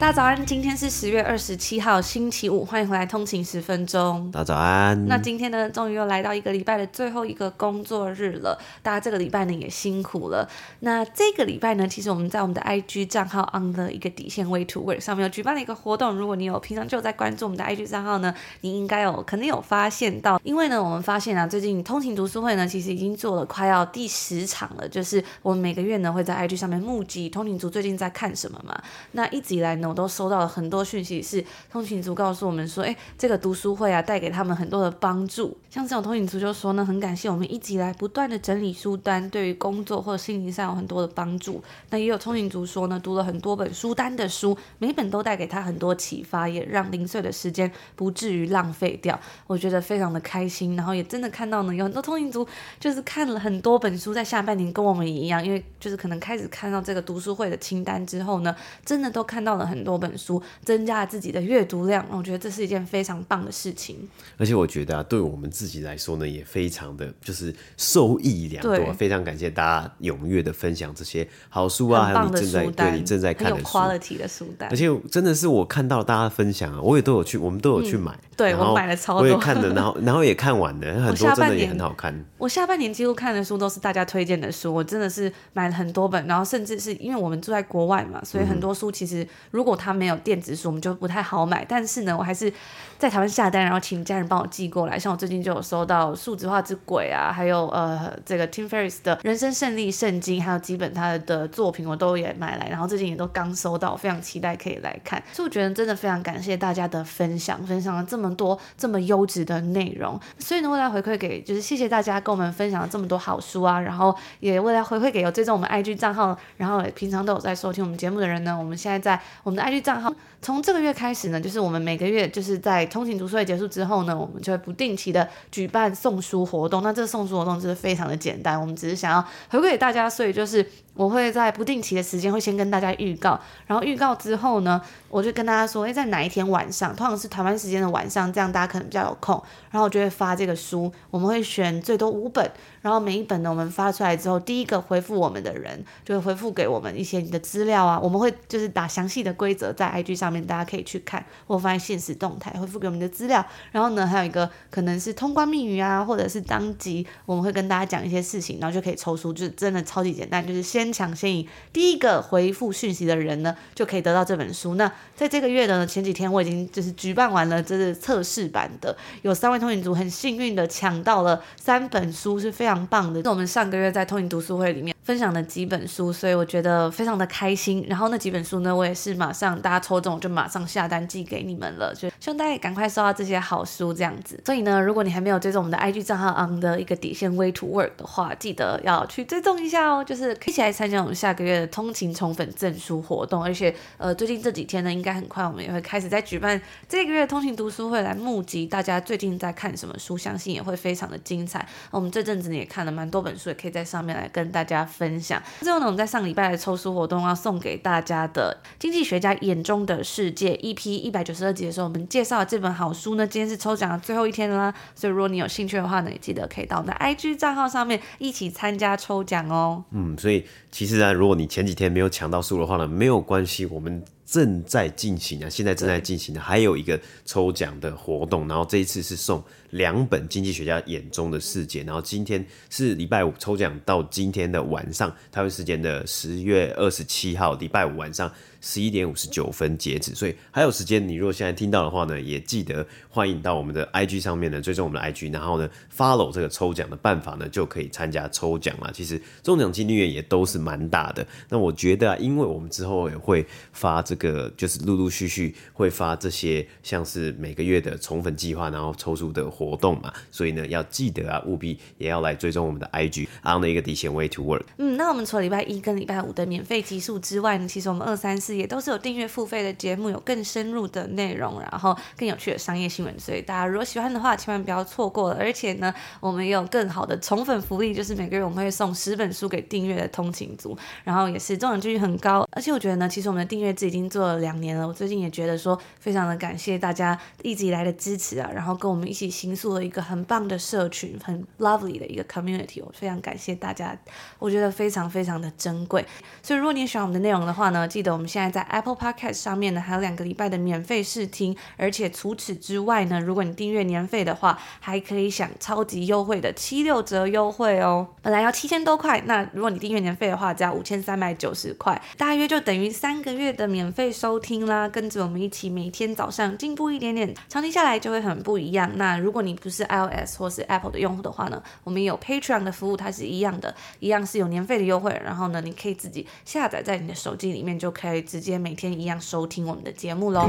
大家早安，今天是十月二十七号，星期五，欢迎回来通勤十分钟。大家早安。那今天呢，终于又来到一个礼拜的最后一个工作日了，大家这个礼拜呢也辛苦了。那这个礼拜呢，其实我们在我们的 IG 账号 on the 一个底线 way to work 上面有举办了一个活动。如果你有平常就有在关注我们的 IG 账号呢，你应该有肯定有发现到，因为呢，我们发现啊，最近通勤读书会呢，其实已经做了快要第十场了。就是我们每个月呢会在 IG 上面募集通勤族最近在看什么嘛。那一直以来呢，我都收到了很多讯息，是通勤族告诉我们说，哎，这个读书会啊，带给他们很多的帮助。像这种通勤族就说呢，很感谢我们一直以来不断的整理书单，对于工作或者心灵上有很多的帮助。那也有通勤族说呢，读了很多本书单的书，每本都带给他很多启发，也让零碎的时间不至于浪费掉。我觉得非常的开心，然后也真的看到呢，有很多通勤族就是看了很多本书，在下半年跟我们一样，因为就是可能开始看到这个读书会的清单之后呢，真的都看到了很多本书，增加了自己的阅读量，我觉得这是一件非常棒的事情。而且我觉得啊，对我们自己来说呢，也非常的就是受益良多。非常感谢大家踊跃的分享这些好书啊，还有你正在对你正在看的书，quality 的书单。而且真的是我看到大家分享啊，我也都有去，我们都有去买。嗯、对，我买了超多，我也看了，然后然后也看完了，很多真的也很好看。我下半年几乎看的书都是大家推荐的书，我真的是买了很多本，然后甚至是因为我们住在国外嘛，所以很多书其实如果它没有电子书。我们就不太好买，但是呢，我还是在台湾下单，然后请家人帮我寄过来。像我最近就有收到《数字化之鬼》啊，还有呃这个 Tim Ferris 的人生胜利圣经，还有几本他的作品，我都也买来。然后最近也都刚收到，非常期待可以来看。所以我觉得真的非常感谢大家的分享，分享了这么多这么优质的内容。所以呢，为了回馈给，就是谢谢大家跟我们分享了这么多好书啊，然后也为了回馈给有追踪我们 IG 账号，然后也平常都有在收听我们节目的人呢，我们现在在我们 IG 账号。从这个月开始呢，就是我们每个月就是在通勤读书会结束之后呢，我们就会不定期的举办送书活动。那这个送书活动就是非常的简单，我们只是想要回馈给大家，所以就是。我会在不定期的时间会先跟大家预告，然后预告之后呢，我就跟大家说，诶，在哪一天晚上，通常是台湾时间的晚上，这样大家可能比较有空，然后我就会发这个书，我们会选最多五本，然后每一本呢，我们发出来之后，第一个回复我们的人就会回复给我们一些你的资料啊，我们会就是打详细的规则在 IG 上面，大家可以去看，或放在限时动态回复给我们的资料，然后呢，还有一个可能是通关密语啊，或者是当集，我们会跟大家讲一些事情，然后就可以抽书，就是真的超级简单，就是先。抢先赢，第一个回复讯息的人呢，就可以得到这本书。那在这个月的前几天，我已经就是举办完了，这是测试版的，有三位通勤族很幸运的抢到了三本书，是非常棒的。那我们上个月在通勤读书会里面分享的几本书，所以我觉得非常的开心。然后那几本书呢，我也是马上大家抽中就马上下单寄给你们了，就希望大家也赶快收到这些好书这样子。所以呢，如果你还没有追踪我们的 IG 账号 on 的一个底线 way to work 的话，记得要去追踪一下哦，就是一起来。参加我们下个月的通勤宠粉赠书活动，而且呃，最近这几天呢，应该很快我们也会开始在举办这个月通勤读书会，来募集大家最近在看什么书，相信也会非常的精彩。我们这阵子呢也看了蛮多本书，也可以在上面来跟大家分享。最后呢，我们在上礼拜的抽书活动要送给大家的《经济学家眼中的世界》EP 一百九十二集的时候，我们介绍了这本好书呢，今天是抽奖的最后一天啦，所以如果你有兴趣的话呢，也记得可以到我们的 IG 账号上面一起参加抽奖哦。嗯，所以。其实呢，如果你前几天没有抢到书的话呢，没有关系，我们正在进行啊，现在正在进行的还有一个抽奖的活动，然后这一次是送两本《经济学家眼中的世界》，然后今天是礼拜五抽奖到今天的晚上，台湾时间的十月二十七号礼拜五晚上。十一点五十九分截止，所以还有时间。你如果现在听到的话呢，也记得欢迎到我们的 IG 上面呢，追踪我们的 IG，然后呢 follow 这个抽奖的办法呢，就可以参加抽奖了。其实中奖几率也都是蛮大的。那我觉得啊，因为我们之后也会发这个就是陆陆续续会发这些像是每个月的宠粉计划，然后抽出的活动嘛，所以呢要记得啊，务必也要来追踪我们的 IG on 的一个底线 way to work。嗯，那我们除了礼拜一跟礼拜五的免费集数之外呢，其实我们二三四也都是有订阅付费的节目，有更深入的内容，然后更有趣的商业新闻，所以大家如果喜欢的话，千万不要错过了。而且呢，我们也有更好的宠粉福利，就是每个月我们会送十本书给订阅的通勤族，然后也是中奖几率很高。而且我觉得呢，其实我们的订阅制已经做了两年了，我最近也觉得说，非常的感谢大家一直以来的支持啊，然后跟我们一起形塑了一个很棒的社群，很 lovely 的一个 community，我非常感谢大家，我觉得非常非常的珍贵。所以如果你喜欢我们的内容的话呢，记得我们现在在 Apple Podcast 上面呢还有两个礼拜的免费试听，而且除此之外呢，如果你订阅年费的话，还可以享超级优惠的七六折优惠哦。本来要七千多块，那如果你订阅年费的话，只要五千三百九十块，大约就等于三个月的免费收听啦。跟着我们一起每天早上进步一点点，长期下来就会很不一样。那如果你不是 iOS 或是 Apple 的用户的话呢，我们有 Patreon 的服务，它是一样的，一样是有年费的优惠。然后呢，你可以自己下载在你的手机里面，就可以直接每天一样收听我们的节目喽。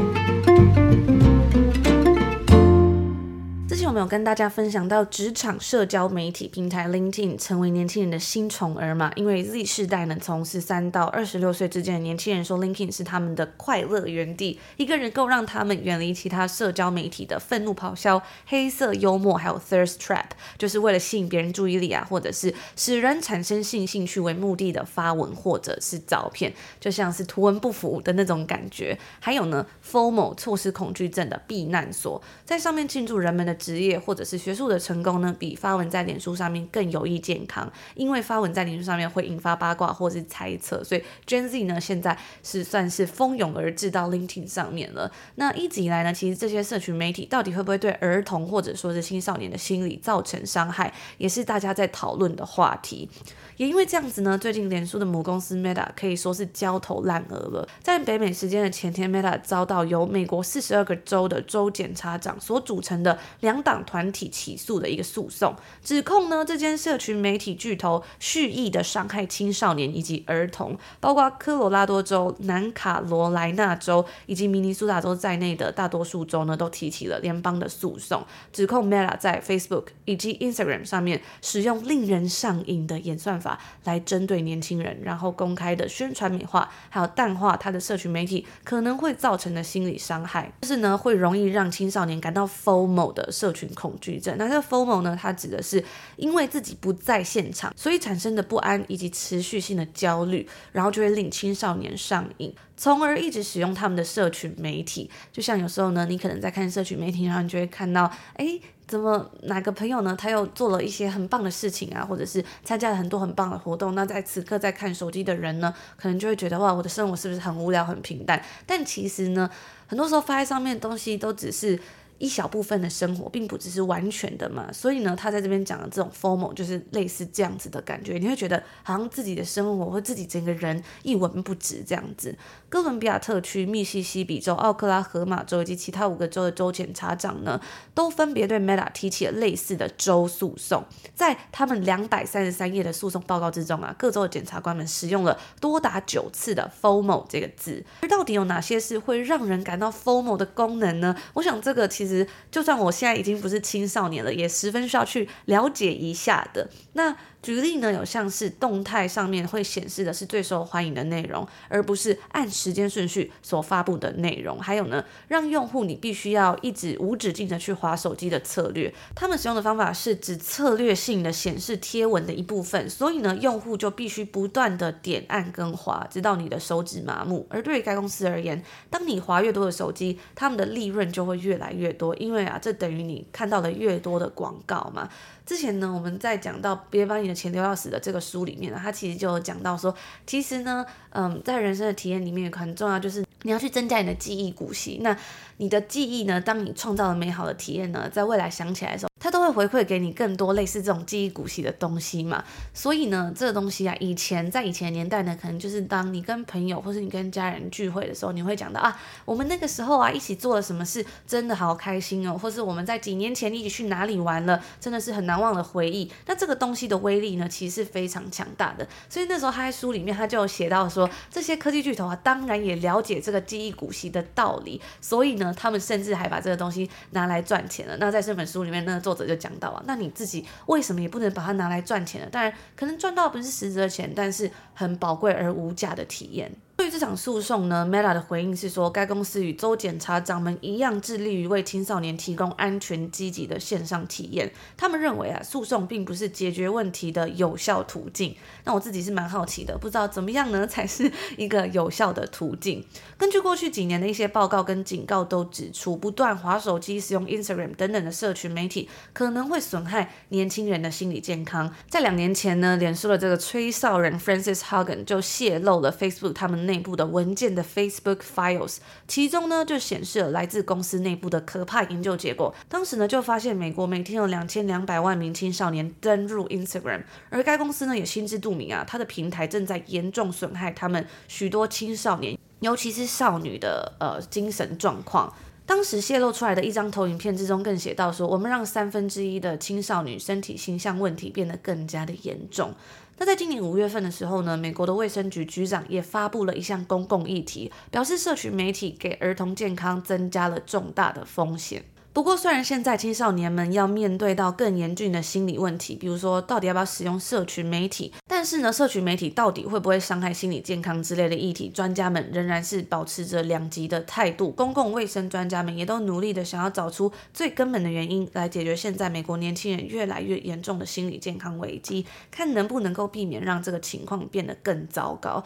我们有跟大家分享到职场社交媒体平台 LinkedIn 成为年轻人的新宠儿嘛？因为 Z 世代呢，从十三到二十六岁之间的年轻人说，LinkedIn 是他们的快乐园地，一个人够让他们远离其他社交媒体的愤怒咆哮、黑色幽默，还有 thirst trap，就是为了吸引别人注意力啊，或者是使人产生性兴趣为目的的发文或者是照片，就像是图文不符的那种感觉。还有呢，FOMO 错失恐惧症的避难所，在上面庆祝人们的。职业或者是学术的成功呢，比发文在脸书上面更有益健康，因为发文在脸书上面会引发八卦或是猜测，所以 Gen Z 呢现在是算是蜂拥而至到 LinkedIn 上面了。那一直以来呢，其实这些社群媒体到底会不会对儿童或者说是青少年的心理造成伤害，也是大家在讨论的话题。也因为这样子呢，最近脸书的母公司 Meta 可以说是焦头烂额了。在北美时间的前天，Meta 遭到由美国四十二个州的州检察长所组成的两党团体起诉的一个诉讼，指控呢这间社群媒体巨头蓄意的伤害青少年以及儿童，包括科罗拉多州、南卡罗来纳州以及明尼苏达州在内的大多数州呢都提起了联邦的诉讼，指控 Meta 在 Facebook 以及 Instagram 上面使用令人上瘾的演算法。来针对年轻人，然后公开的宣传美化，还有淡化他的社群媒体可能会造成的心理伤害，就是呢会容易让青少年感到 FOMO 的社群恐惧症。那这个 FOMO 呢，它指的是因为自己不在现场，所以产生的不安以及持续性的焦虑，然后就会令青少年上瘾，从而一直使用他们的社群媒体。就像有时候呢，你可能在看社群媒体，然后你就会看到，哎。怎么哪个朋友呢？他又做了一些很棒的事情啊，或者是参加了很多很棒的活动。那在此刻在看手机的人呢，可能就会觉得哇，我的生活是不是很无聊、很平淡？但其实呢，很多时候发在上面的东西都只是。一小部分的生活，并不只是完全的嘛，所以呢，他在这边讲的这种 formal 就是类似这样子的感觉，你会觉得好像自己的生活或自己整个人一文不值这样子。哥伦比亚特区、密西西比州、奥克拉荷马州以及其他五个州的州检察长呢，都分别对 Meta 提起了类似的州诉讼。在他们两百三十三页的诉讼报告之中啊，各州的检察官们使用了多达九次的 formal 这个字。而到底有哪些是会让人感到 formal 的功能呢？我想这个其实。实，就算我现在已经不是青少年了，也十分需要去了解一下的。那。举例呢，有像是动态上面会显示的是最受欢迎的内容，而不是按时间顺序所发布的内容。还有呢，让用户你必须要一直无止境的去滑手机的策略，他们使用的方法是只策略性的显示贴文的一部分，所以呢，用户就必须不断的点按跟滑，直到你的手指麻木。而对于该公司而言，当你滑越多的手机，他们的利润就会越来越，因为啊，这等于你看到的越多的广告嘛。之前呢，我们在讲到别把你的钱丢到死的这个书里面呢，他其实就有讲到说，其实呢，嗯，在人生的体验里面很重要，就是你要去增加你的记忆股息。那你的记忆呢，当你创造了美好的体验呢，在未来想起来的时候，它都会回馈给你更多类似这种记忆股息的东西嘛。所以呢，这个东西啊，以前在以前年代呢，可能就是当你跟朋友或是你跟家人聚会的时候，你会讲到啊，我们那个时候啊一起做了什么事，真的好开心哦，或是我们在几年前一起去哪里玩了，真的是很难忘的回忆。那这个东西的威力呢，其实是非常强大的。所以那时候他在书里面他就写到说，这些科技巨头啊，当然也了解这个记忆股息的道理，所以呢，他们甚至还把这个东西拿来赚钱了。那在这本书里面，那个作者就讲到啊，那你自己为什么也不能把它拿来赚钱呢？当然，可能赚到不是实质的钱，但是很宝贵而无价的体验。这场诉讼呢，Meta 的回应是说，该公司与州检察长们一样，致力于为青少年提供安全、积极的线上体验。他们认为啊，诉讼并不是解决问题的有效途径。那我自己是蛮好奇的，不知道怎么样呢才是一个有效的途径。根据过去几年的一些报告跟警告都指出，不断滑手机、使用 Instagram 等等的社群媒体，可能会损害年轻人的心理健康。在两年前呢，脸书的这个吹哨人 Frances Haugen 就泄露了 Facebook 他们内部的文件的 Facebook Files，其中呢就显示了来自公司内部的可怕研究结果。当时呢就发现，美国每天有两千两百万名青少年登入 Instagram，而该公司呢也心知肚明啊，它的平台正在严重损害他们许多青少年，尤其是少女的呃精神状况。当时泄露出来的一张投影片之中，更写到说，我们让三分之一的青少女身体形象问题变得更加的严重。那在今年五月份的时候呢，美国的卫生局局长也发布了一项公共议题，表示社群媒体给儿童健康增加了重大的风险。不过，虽然现在青少年们要面对到更严峻的心理问题，比如说到底要不要使用社群媒体，但是呢，社群媒体到底会不会伤害心理健康之类的议题，专家们仍然是保持着两极的态度。公共卫生专家们也都努力的想要找出最根本的原因，来解决现在美国年轻人越来越严重的心理健康危机，看能不能够避免让这个情况变得更糟糕。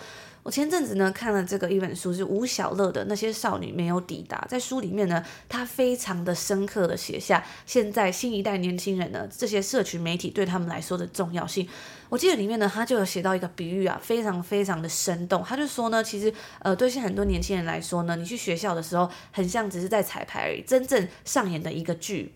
我前阵子呢看了这个一本书，是吴小乐的那些少女没有抵达。在书里面呢，他非常的深刻的写下现在新一代年轻人呢这些社群媒体对他们来说的重要性。我记得里面呢，他就有写到一个比喻啊，非常非常的生动。他就说呢，其实呃，对现在很多年轻人来说呢，你去学校的时候，很像只是在彩排而已，真正上演的一个剧。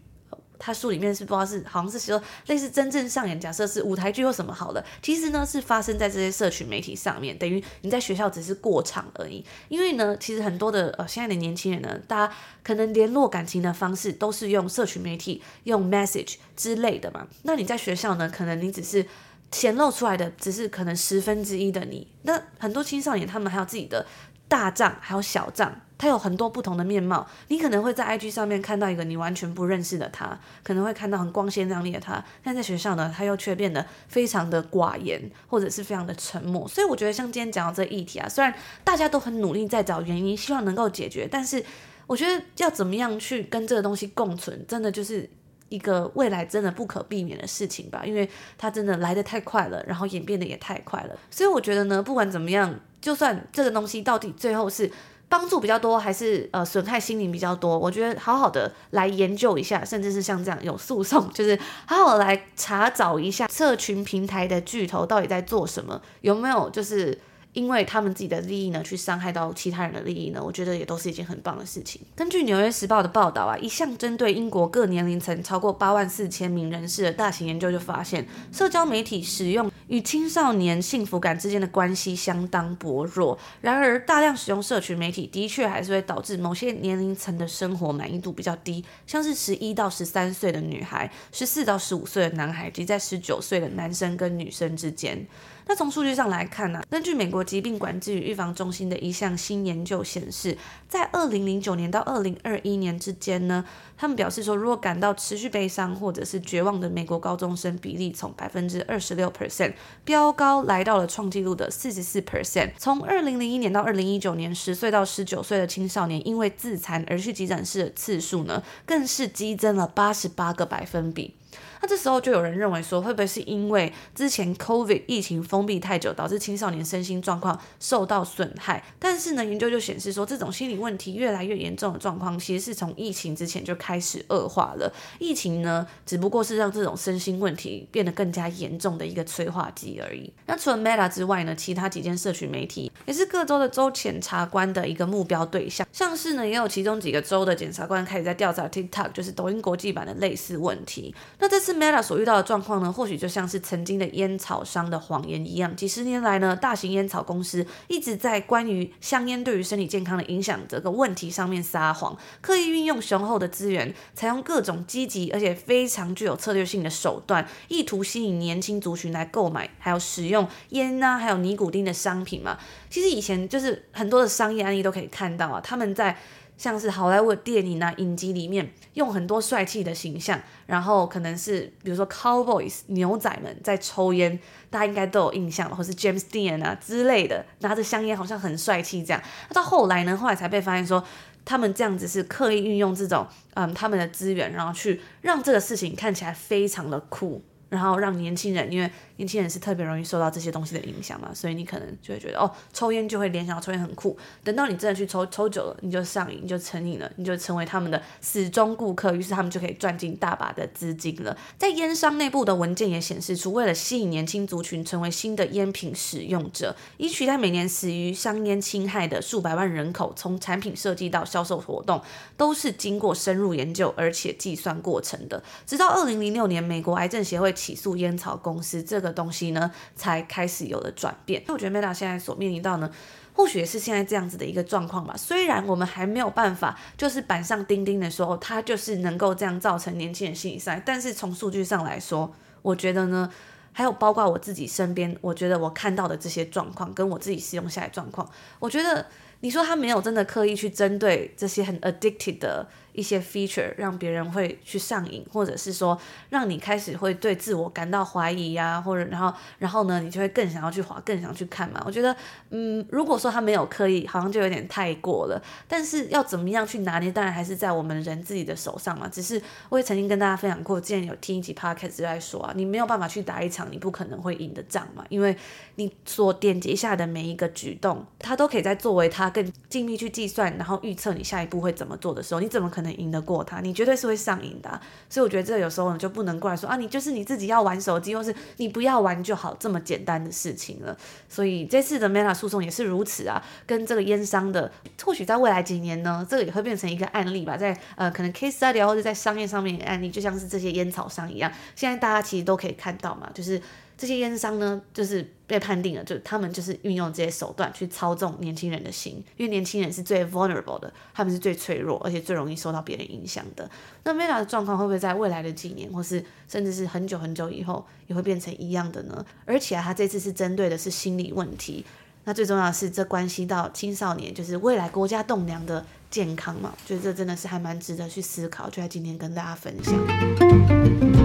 他书里面是不知道是好像是说类似真正上演，假设是舞台剧或什么好了，其实呢是发生在这些社群媒体上面，等于你在学校只是过场而已。因为呢，其实很多的呃现在的年轻人呢，大家可能联络感情的方式都是用社群媒体、用 message 之类的嘛。那你在学校呢，可能你只是显露出来的只是可能十分之一的你。那很多青少年他们还有自己的大账，还有小账。他有很多不同的面貌，你可能会在 IG 上面看到一个你完全不认识的他，可能会看到很光鲜亮丽的他，但在学校呢，他又却变得非常的寡言，或者是非常的沉默。所以我觉得像今天讲到这个议题啊，虽然大家都很努力在找原因，希望能够解决，但是我觉得要怎么样去跟这个东西共存，真的就是一个未来真的不可避免的事情吧，因为它真的来得太快了，然后演变得也太快了。所以我觉得呢，不管怎么样，就算这个东西到底最后是。帮助比较多，还是呃损害心灵比较多？我觉得好好的来研究一下，甚至是像这样有诉讼，就是好好来查找一下社群平台的巨头到底在做什么，有没有就是。因为他们自己的利益呢，去伤害到其他人的利益呢，我觉得也都是一件很棒的事情。根据《纽约时报》的报道啊，一项针对英国各年龄层超过八万四千名人士的大型研究就发现，社交媒体使用与青少年幸福感之间的关系相当薄弱。然而，大量使用社群媒体的确还是会导致某些年龄层的生活满意度比较低，像是十一到十三岁的女孩、十四到十五岁的男孩及在十九岁的男生跟女生之间。那从数据上来看呢、啊，根据美国疾病管制与预防中心的一项新研究显示，在二零零九年到二零二一年之间呢，他们表示说，如果感到持续悲伤或者是绝望的美国高中生比例从百分之二十六 percent 飙高，来到了创纪录的四十四 percent。从二零零一年到二零一九年，十岁到十九岁的青少年因为自残而去急诊室的次数呢，更是激增了八十八个百分比。那这时候就有人认为说，会不会是因为之前 COVID 疫情封闭太久，导致青少年身心状况受到损害？但是呢，研究就显示说，这种心理问题越来越严重的状况，其实是从疫情之前就开始恶化了。疫情呢，只不过是让这种身心问题变得更加严重的一个催化剂而已。那除了 Meta 之外呢，其他几间社群媒体也是各州的州检察官的一个目标对象。像是呢，也有其中几个州的检察官开始在调查 TikTok，就是抖音国际版的类似问题。那这次。Meta 所遇到的状况呢，或许就像是曾经的烟草商的谎言一样。几十年来呢，大型烟草公司一直在关于香烟对于身体健康的影响这个问题上面撒谎，刻意运用雄厚的资源，采用各种积极而且非常具有策略性的手段，意图吸引年轻族群来购买，还有使用烟啊，还有尼古丁的商品嘛。其实以前就是很多的商业案例都可以看到啊，他们在。像是好莱坞电影啊、影集里面用很多帅气的形象，然后可能是比如说 cowboys 牛仔们在抽烟，大家应该都有印象，或是 James Dean 啊之类的，拿着香烟好像很帅气这样。那到后来呢，后来才被发现说，他们这样子是刻意运用这种嗯他们的资源，然后去让这个事情看起来非常的酷，然后让年轻人因为。年轻人是特别容易受到这些东西的影响嘛，所以你可能就会觉得哦，抽烟就会联想到抽烟很酷。等到你真的去抽，抽久了你就上瘾，你就成瘾了，你就成为他们的死忠顾客，于是他们就可以赚进大把的资金了。在烟商内部的文件也显示出，为了吸引年轻族群成为新的烟品使用者，以取代每年死于香烟侵害的数百万人口，从产品设计到销售活动都是经过深入研究而且计算过程的。直到二零零六年，美国癌症协会起诉烟草公司这个。东西呢，才开始有了转变。我觉得 Meta 现在所面临到呢，或许也是现在这样子的一个状况吧。虽然我们还没有办法，就是板上钉钉的说，它就是能够这样造成年轻人心理伤，但是从数据上来说，我觉得呢，还有包括我自己身边，我觉得我看到的这些状况，跟我自己使用下来状况，我觉得你说他没有真的刻意去针对这些很 addicted 的。一些 feature 让别人会去上瘾，或者是说让你开始会对自我感到怀疑、啊，或者然后然后呢，你就会更想要去滑，更想去看嘛。我觉得，嗯，如果说他没有刻意，好像就有点太过了。但是要怎么样去拿捏，当然还是在我们人自己的手上嘛。只是我也曾经跟大家分享过，之前有听一集 podcast 在说啊，你没有办法去打一场你不可能会赢的仗嘛，因为你所点击下的每一个举动，它都可以在作为它更精密去计算，然后预测你下一步会怎么做的时候，你怎么可能赢得过他？你绝对是会上瘾的，所以我觉得这有时候你，就不能过来说啊，你就是你自己要玩手机，或是你不要玩就好，这么简单的事情了。所以这次的 Meta 诉讼也是如此啊，跟这个烟商的，或许在未来几年呢，这个也会变成一个案例吧，在呃可能 case study 或者在商业上面的案例，就像是这些烟草商一样，现在大家其实都可以看到嘛，就是。这些烟商呢，就是被判定了，就他们就是运用这些手段去操纵年轻人的心，因为年轻人是最 vulnerable 的，他们是最脆弱，而且最容易受到别人影响的。那 Meta 的状况会不会在未来的几年，或是甚至是很久很久以后，也会变成一样的呢？而且啊，他这次是针对的是心理问题，那最重要的是这关系到青少年，就是未来国家栋梁的健康嘛，我觉得这真的是还蛮值得去思考，就在今天跟大家分享。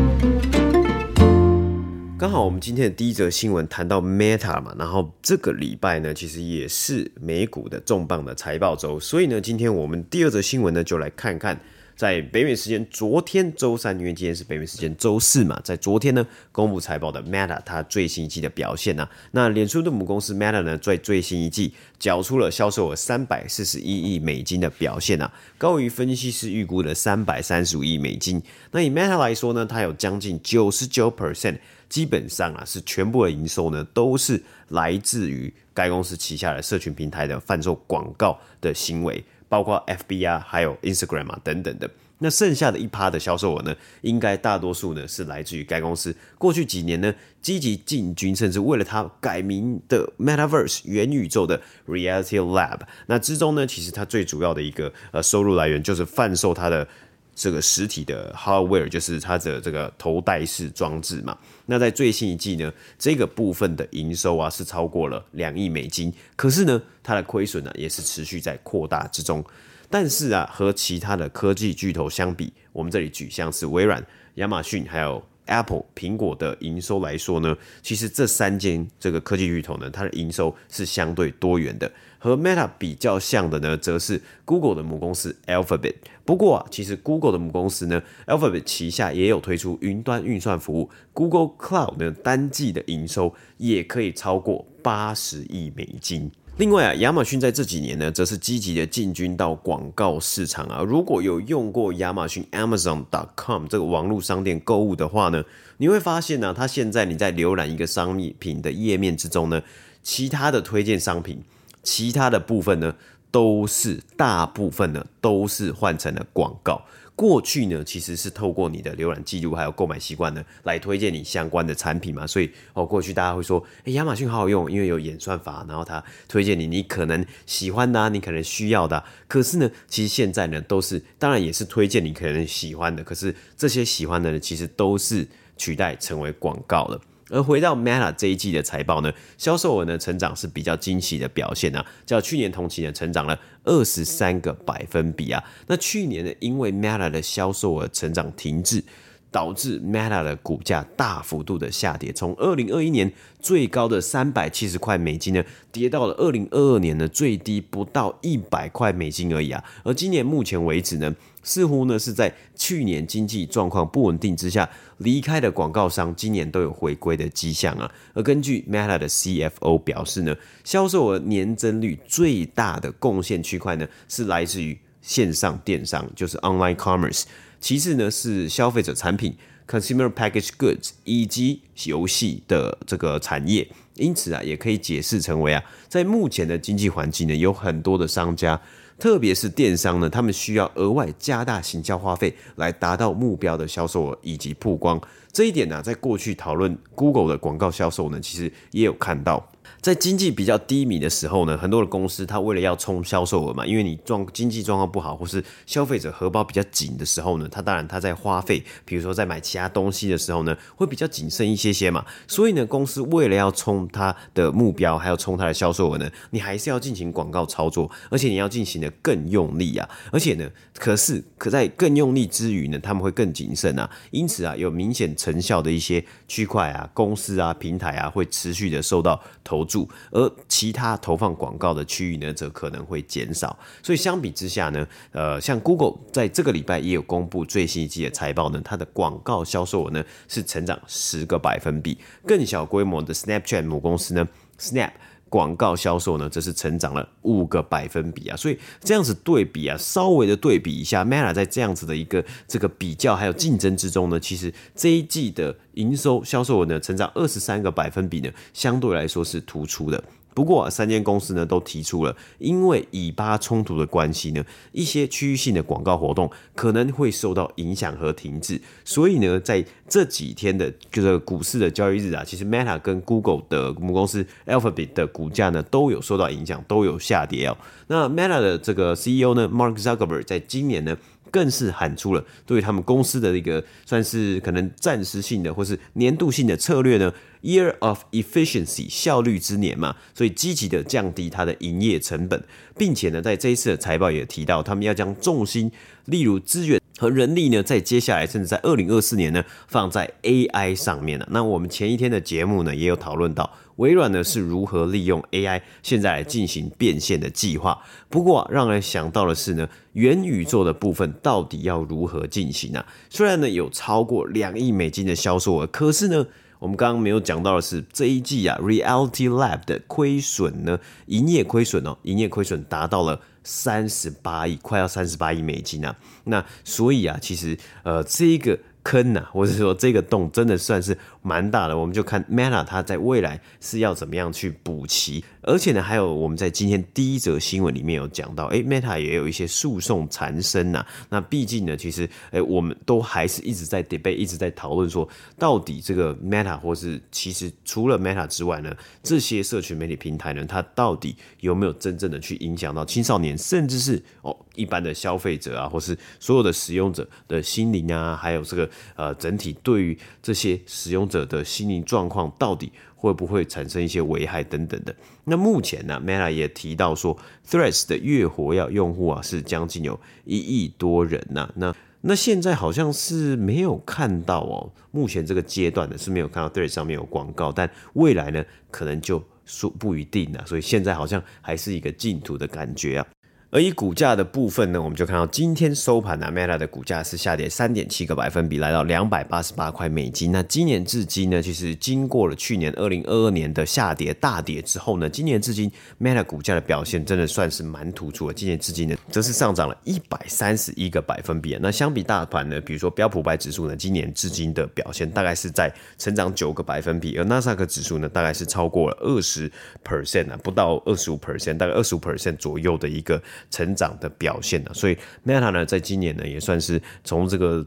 刚好我们今天的第一则新闻谈到 Meta 嘛，然后这个礼拜呢，其实也是美股的重磅的财报周，所以呢，今天我们第二则新闻呢，就来看看在北美时间昨天周三，因为今天是北美时间周四嘛，在昨天呢公布财报的 Meta 它最新一季的表现啊，那脸书的母公司 Meta 呢，在最新一季缴出了销售额三百四十一亿美金的表现啊，高于分析师预估的三百三十五亿美金。那以 Meta 来说呢，它有将近九十九 percent。基本上啊，是全部的营收呢，都是来自于该公司旗下的社群平台的贩售广告的行为，包括 FB 啊，还有 Instagram 啊等等的。那剩下的一趴的销售额呢，应该大多数呢是来自于该公司过去几年呢积极进军，甚至为了它改名的 Metaverse 元宇宙的 Reality Lab。那之中呢，其实它最主要的一个呃收入来源就是贩售它的。这个实体的 hardware 就是它的这个头戴式装置嘛。那在最新一季呢，这个部分的营收啊是超过了两亿美金。可是呢，它的亏损呢也是持续在扩大之中。但是啊，和其他的科技巨头相比，我们这里举像是微软、亚马逊还有 Apple 苹果的营收来说呢，其实这三间这个科技巨头呢，它的营收是相对多元的。和 Meta 比较像的呢，则是 Google 的母公司 Alphabet。不过啊，其实 Google 的母公司呢，Alphabet 旗下也有推出云端运算服务，Google Cloud 呢，单季的营收也可以超过八十亿美金。另外啊，亚马逊在这几年呢，则是积极的进军到广告市场啊。如果有用过亚马逊 Amazon.com 这个网络商店购物的话呢，你会发现呢、啊，它现在你在浏览一个商品的页面之中呢，其他的推荐商品，其他的部分呢，都是大部分呢都是换成了广告。过去呢，其实是透过你的浏览记录还有购买习惯呢，来推荐你相关的产品嘛。所以哦，过去大家会说，诶，亚马逊好好用，因为有演算法，然后它推荐你你可能喜欢的啊，你可能需要的。可是呢，其实现在呢，都是当然也是推荐你可能喜欢的，可是这些喜欢的呢，其实都是取代成为广告了。而回到 Meta 这一季的财报呢，销售额呢成长是比较惊喜的表现啊，较去年同期呢成长了二十三个百分比啊。那去年呢，因为 Meta 的销售额成长停滞，导致 Meta 的股价大幅度的下跌，从二零二一年最高的三百七十块美金呢，跌到了二零二二年的最低不到一百块美金而已啊。而今年目前为止呢，似乎呢是在去年经济状况不稳定之下离开的广告商，今年都有回归的迹象啊。而根据 Meta 的 CFO 表示呢，销售额年增率最大的贡献区块呢是来自于线上电商，就是 Online Commerce。其次呢是消费者产品 （Consumer Package Goods 以及游戏的这个产业。因此啊，也可以解释成为啊，在目前的经济环境呢，有很多的商家。特别是电商呢，他们需要额外加大行销花费来达到目标的销售额以及曝光。这一点呢，在过去讨论 Google 的广告销售呢，其实也有看到。在经济比较低迷的时候呢，很多的公司它为了要冲销售额嘛，因为你状经济状况不好，或是消费者荷包比较紧的时候呢，它当然它在花费，比如说在买其他东西的时候呢，会比较谨慎一些些嘛。所以呢，公司为了要冲它的目标，还要冲它的销售额呢，你还是要进行广告操作，而且你要进行的更用力啊。而且呢，可是可在更用力之余呢，他们会更谨慎啊。因此啊，有明显成效的一些区块啊、公司啊、平台啊，会持续的受到投而其他投放广告的区域呢，则可能会减少。所以相比之下呢，呃，像 Google 在这个礼拜也有公布最新一季的财报呢，它的广告销售额呢是成长十个百分比。更小规模的 Snapchat 母公司呢，Snap。广告销售呢，则是成长了五个百分比啊，所以这样子对比啊，稍微的对比一下，Meta 在这样子的一个这个比较还有竞争之中呢，其实这一季的营收销售额呢，成长二十三个百分比呢，相对来说是突出的。不过，三间公司呢都提出了，因为以巴冲突的关系呢，一些区域性的广告活动可能会受到影响和停滞。所以呢，在这几天的这个股市的交易日啊，其实 Meta 跟 Google 的母公司 Alphabet 的股价呢都有受到影响，都有下跌哦。那 Meta 的这个 CEO 呢，Mark Zuckerberg 在今年呢，更是喊出了对他们公司的一个算是可能暂时性的或是年度性的策略呢，Year of Efficiency 效率之年嘛，所以积极的降低它的营业成本，并且呢，在这一次的财报也提到，他们要将重心，例如资源和人力呢，在接下来甚至在二零二四年呢，放在 AI 上面了。那我们前一天的节目呢，也有讨论到。微软呢是如何利用 AI 现在来进行变现的计划？不过啊，让人想到的是呢，元宇宙的部分到底要如何进行呢？虽然呢有超过两亿美金的销售额，可是呢，我们刚刚没有讲到的是这一季啊，Reality Lab 的亏损呢，营业亏损哦，营业亏损达到了三十八亿，快要三十八亿美金啊。那所以啊，其实呃，这一个。坑呐、啊，或者说这个洞真的算是蛮大的，我们就看 Meta 它在未来是要怎么样去补齐，而且呢，还有我们在今天第一则新闻里面有讲到，诶 Meta 也有一些诉讼缠身呐。那毕竟呢，其实诶我们都还是一直在 debate，一直在讨论说，到底这个 Meta 或是其实除了 Meta 之外呢，这些社群媒体平台呢，它到底有没有真正的去影响到青少年，甚至是哦一般的消费者啊，或是所有的使用者的心灵啊，还有这个。呃，整体对于这些使用者者的心灵状况，到底会不会产生一些危害等等的？那目前呢，Meta 也提到说，Threads 的月活跃用户啊是将近有一亿多人呐、那那现在好像是没有看到哦，目前这个阶段呢是没有看到 Threads 上面有广告，但未来呢可能就说不一定啊，所以现在好像还是一个净土的感觉啊。而以股价的部分呢，我们就看到今天收盘呢，Meta 的股价是下跌三点七个百分比，来到两百八十八块美金。那今年至今呢，其实经过了去年二零二二年的下跌大跌之后呢，今年至今 Meta 股价的表现真的算是蛮突出的。今年至今呢，则是上涨了一百三十一个百分比。那相比大盘呢，比如说标普白指数呢，今年至今的表现大概是在成长九个百分比，而纳斯达克指数呢，大概是超过了二十 percent 啊，不到二十五 percent，大概二十五 percent 左右的一个。成长的表现呢，所以 Meta 呢，在今年呢，也算是从这个，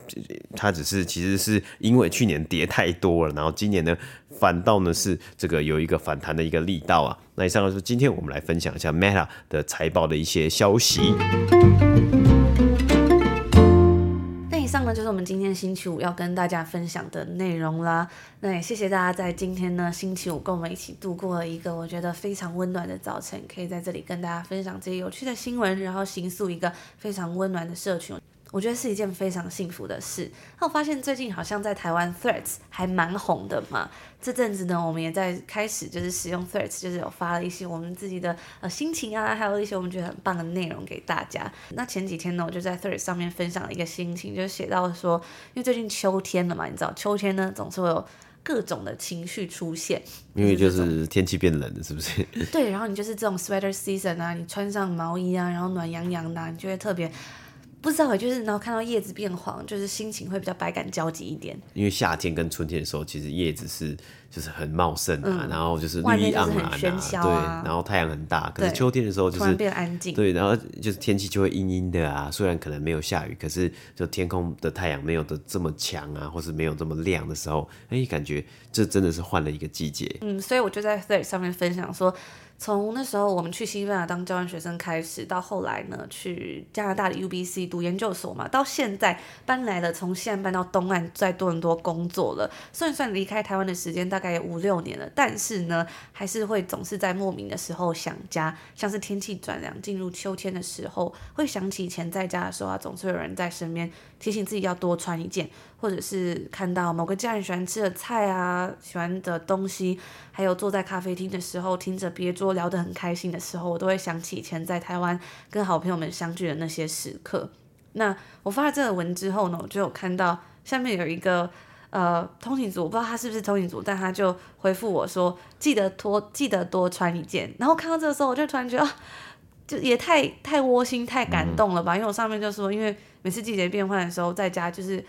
它只是其实是因为去年跌太多了，然后今年呢，反倒呢是这个有一个反弹的一个力道啊。那以上就是今天我们来分享一下 Meta 的财报的一些消息。那就是我们今天星期五要跟大家分享的内容啦。那也谢谢大家在今天呢星期五跟我们一起度过了一个我觉得非常温暖的早晨，可以在这里跟大家分享这些有趣的新闻，然后形塑一个非常温暖的社群。我觉得是一件非常幸福的事。那我发现最近好像在台湾 Threads 还蛮红的嘛。这阵子呢，我们也在开始就是使用 Threads，就是有发了一些我们自己的呃心情啊，还有一些我们觉得很棒的内容给大家。那前几天呢，我就在 Threads 上面分享了一个心情，就写到说，因为最近秋天了嘛，你知道秋天呢总是会有各种的情绪出现，因为就是天气变冷了，是不是？对，然后你就是这种 sweater season 啊，你穿上毛衣啊，然后暖洋洋的啊，你就会特别。不知道欸，就是然后看到叶子变黄，就是心情会比较百感交集一点。因为夏天跟春天的时候，其实叶子是就是很茂盛啊，嗯、然后就是绿意盎然啊，啊对，然后太阳很大。可是秋天的时候就是变安静，对，然后就是天气就会阴阴的啊。虽然可能没有下雨，可是就天空的太阳没有的这么强啊，或是没有这么亮的时候，哎，感觉这真的是换了一个季节。嗯，所以我就在 Threads 上面分享说。从那时候我们去西班牙当交换学生开始，到后来呢去加拿大的 UBC 读研究所嘛，到现在搬来了，从西岸搬到东岸，在多伦多工作了。算算离开台湾的时间大概有五六年了，但是呢，还是会总是在莫名的时候想家，像是天气转凉，进入秋天的时候，会想起以前在家的时候啊，总是有人在身边提醒自己要多穿一件。或者是看到某个家人喜欢吃的菜啊，喜欢的东西，还有坐在咖啡厅的时候，听着别桌聊得很开心的时候，我都会想起以前在台湾跟好朋友们相聚的那些时刻。那我发了这个文之后呢，我就有看到下面有一个呃通勤族，我不知道他是不是通勤族，但他就回复我说，记得多记得多穿一件。然后看到这个时候，我就突然觉得，就也太太窝心、太感动了吧？因为我上面就说，因为每次季节变换的时候，在家就是。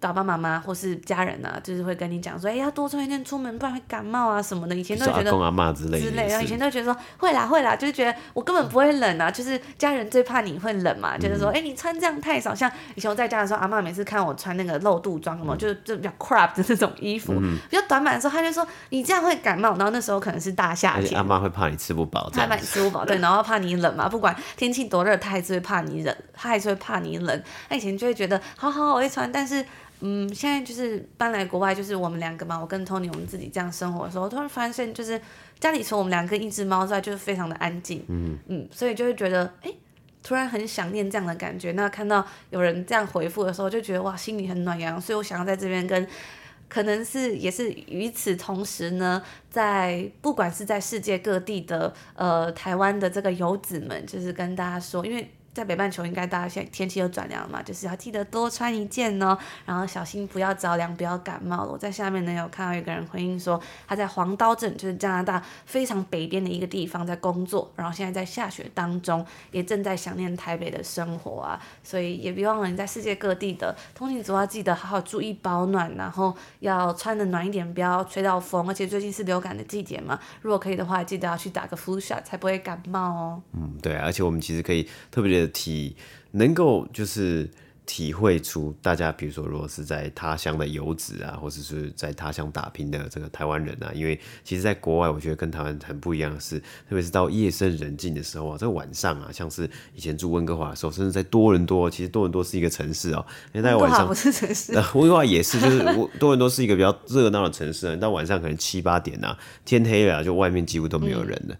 爸爸妈妈或是家人啊，就是会跟你讲说，哎、欸，要多穿一件出门，不然会感冒啊什么的。以前都觉得阿妈之类，之类，然后以前都觉得说会啦会啦，就是觉得我根本不会冷啊，就是家人最怕你会冷嘛，嗯、就是说，哎、欸，你穿这样太少。像以前我在家的时候，阿妈每次看我穿那个露肚装什么，就 就比较 crop 的那种衣服，嗯、比较短版的时候，她就说你这样会感冒。然后那时候可能是大夏天，阿妈会怕你吃不饱，他怕你吃不饱，对，然后怕你冷嘛，不管天气多热，她还是会怕你冷，他还是会怕你冷。他以前就会觉得好好我会穿，但是。嗯，现在就是搬来国外，就是我们两个嘛，我跟 Tony 我们自己这样生活的时候，突然发现就是家里除了我们两个一只猫之外，就是非常的安静。嗯嗯，所以就会觉得，哎、欸，突然很想念这样的感觉。那看到有人这样回复的时候，就觉得哇，心里很暖洋洋。所以我想要在这边跟，可能是也是与此同时呢，在不管是在世界各地的呃台湾的这个游子们，就是跟大家说，因为。在北半球，应该大家现在天气又转凉了嘛，就是要记得多穿一件哦，然后小心不要着凉，不要感冒了。我在下面呢有看到一个人回应说，他在黄刀镇，就是加拿大非常北边的一个地方在工作，然后现在在下雪当中，也正在想念台北的生活啊，所以也别忘了你在世界各地的通勤族要记得好好注意保暖，然后要穿得暖一点，不要吹到风，而且最近是流感的季节嘛，如果可以的话，记得要去打个 flu shot 才不会感冒哦。嗯，对，而且我们其实可以特别的。体能够就是体会出大家，比如说，如果是在他乡的游子啊，或者是在他乡打拼的这个台湾人啊，因为其实，在国外，我觉得跟台湾很不一样的是，特别是到夜深人静的时候啊，这个晚上啊，像是以前住温哥华的时候，甚至在多伦多，其实多伦多是一个城市哦，因为大家晚上不是城市，温哥华也是，就是多伦多是一个比较热闹的城市啊，到晚上可能七八点啊，天黑了，就外面几乎都没有人了。嗯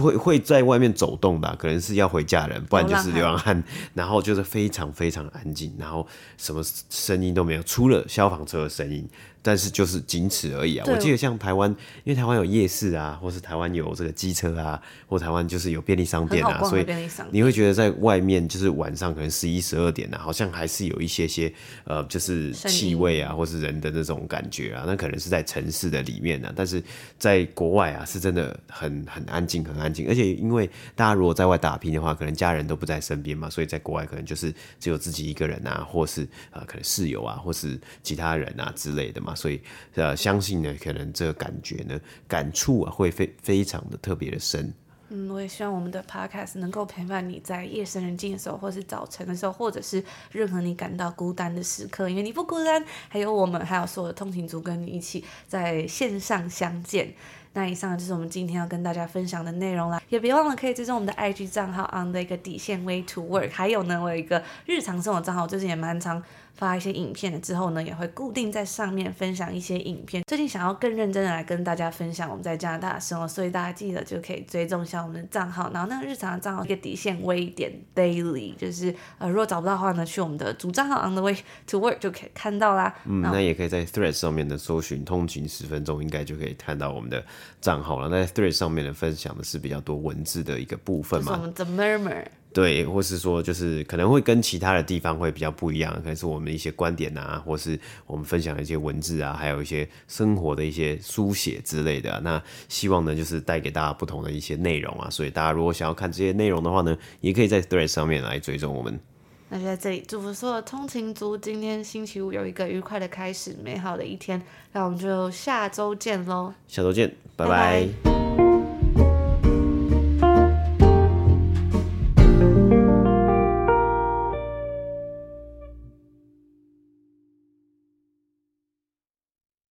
会会在外面走动的，可能是要回家人，不然就是流浪汉。然后就是非常非常安静，然后什么声音都没有，除了消防车的声音。但是就是仅此而已啊。我记得像台湾，因为台湾有夜市啊，或是台湾有这个机车啊，或台湾就是有便利商店啊，所以你会觉得在外面就是晚上可能十一十二点啊，好像还是有一些些呃，就是气味啊，或是人的那种感觉啊，那可能是在城市的里面啊，但是在国外啊，是真的很很安静，很安静。而且因为大家如果在外打拼的话，可能家人都不在身边嘛，所以在国外可能就是只有自己一个人啊，或是呃可能室友啊，或是其他人啊之类的嘛。所以，呃，相信呢，可能这个感觉呢，感触啊，会非非常的特别的深。嗯，我也希望我们的 podcast 能够陪伴你在夜深人静的时候，或是早晨的时候，或者是任何你感到孤单的时刻，因为你不孤单，还有我们，还有所有的通勤族跟你一起在线上相见。那以上就是我们今天要跟大家分享的内容啦，也别忘了可以追踪我们的 IG 账号 on 的一个底线 way to work，还有呢，我有一个日常生活账号，最近也蛮常发一些影片的，之后呢也会固定在上面分享一些影片。最近想要更认真的来跟大家分享我们在加拿大的生活，所以大家记得就可以追踪一下我们的账号，然后那个日常的账号一个底线 way 点 daily，就是呃如果找不到的话呢，去我们的主账号 on the way to work 就可以看到啦。嗯，那也可以在 Threads 上面的搜寻通勤十分钟，应该就可以看到我们的账号了。那在 Threads 上面的分享的是比较多文字的一个部分嘛？就是我们 The Murmur。对，或是说，就是可能会跟其他的地方会比较不一样，可能是我们的一些观点啊，或是我们分享的一些文字啊，还有一些生活的一些书写之类的啊。那希望呢，就是带给大家不同的一些内容啊。所以大家如果想要看这些内容的话呢，也可以在 Threads 上面来追踪我们。那就在这里祝福所有通勤族，今天星期五有一个愉快的开始，美好的一天。那我们就下周见喽！下周见，拜拜。拜拜。